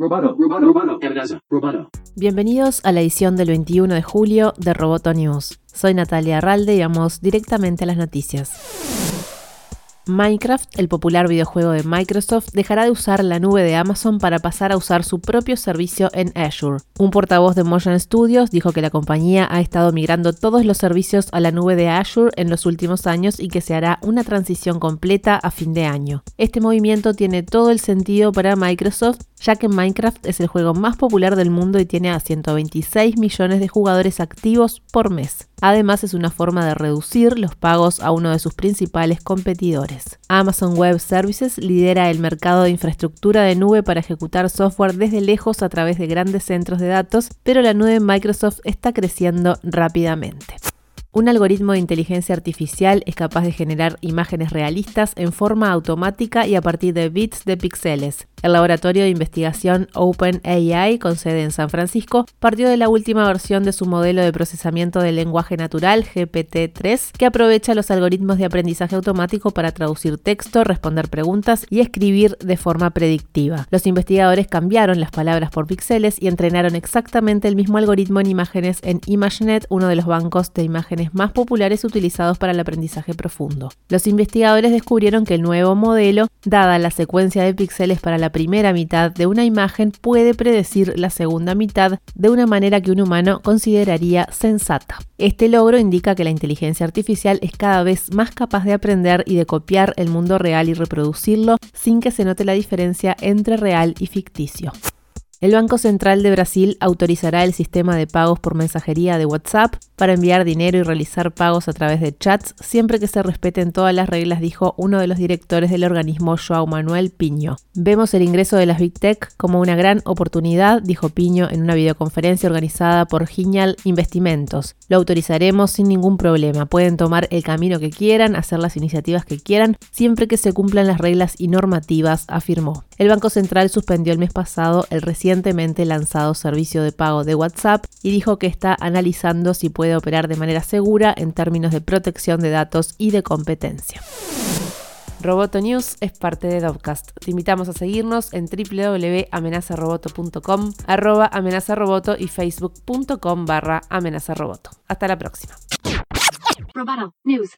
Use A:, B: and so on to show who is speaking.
A: Roboto, roboto, roboto.
B: Bienvenidos a la edición del 21 de julio de Roboto News. Soy Natalia Arralde y vamos directamente a las noticias. Minecraft, el popular videojuego de Microsoft, dejará de usar la nube de Amazon para pasar a usar su propio servicio en Azure. Un portavoz de Motion Studios dijo que la compañía ha estado migrando todos los servicios a la nube de Azure en los últimos años y que se hará una transición completa a fin de año. Este movimiento tiene todo el sentido para Microsoft, ya que Minecraft es el juego más popular del mundo y tiene a 126 millones de jugadores activos por mes. Además, es una forma de reducir los pagos a uno de sus principales competidores. Amazon Web Services lidera el mercado de infraestructura de nube para ejecutar software desde lejos a través de grandes centros de datos, pero la nube de Microsoft está creciendo rápidamente. Un algoritmo de inteligencia artificial es capaz de generar imágenes realistas en forma automática y a partir de bits de píxeles. El laboratorio de investigación OpenAI, con sede en San Francisco, partió de la última versión de su modelo de procesamiento del lenguaje natural, GPT-3, que aprovecha los algoritmos de aprendizaje automático para traducir texto, responder preguntas y escribir de forma predictiva. Los investigadores cambiaron las palabras por píxeles y entrenaron exactamente el mismo algoritmo en imágenes en ImageNet, uno de los bancos de imágenes más populares utilizados para el aprendizaje profundo. Los investigadores descubrieron que el nuevo modelo, dada la secuencia de píxeles para la primera mitad de una imagen puede predecir la segunda mitad de una manera que un humano consideraría sensata. Este logro indica que la inteligencia artificial es cada vez más capaz de aprender y de copiar el mundo real y reproducirlo sin que se note la diferencia entre real y ficticio. El Banco Central de Brasil autorizará el sistema de pagos por mensajería de WhatsApp para enviar dinero y realizar pagos a través de chats siempre que se respeten todas las reglas, dijo uno de los directores del organismo, Joao Manuel Piño. Vemos el ingreso de las Big Tech como una gran oportunidad, dijo Piño en una videoconferencia organizada por Genial Investimentos. Lo autorizaremos sin ningún problema. Pueden tomar el camino que quieran, hacer las iniciativas que quieran, siempre que se cumplan las reglas y normativas, afirmó. El Banco Central suspendió el mes pasado el recién recientemente lanzado servicio de pago de WhatsApp y dijo que está analizando si puede operar de manera segura en términos de protección de datos y de competencia. Roboto News es parte de Dovcast. Te invitamos a seguirnos en www.amenazaroboto.com, arroba amenazaroboto y facebook.com barra amenazaroboto. Hasta la próxima.
C: Roboto News.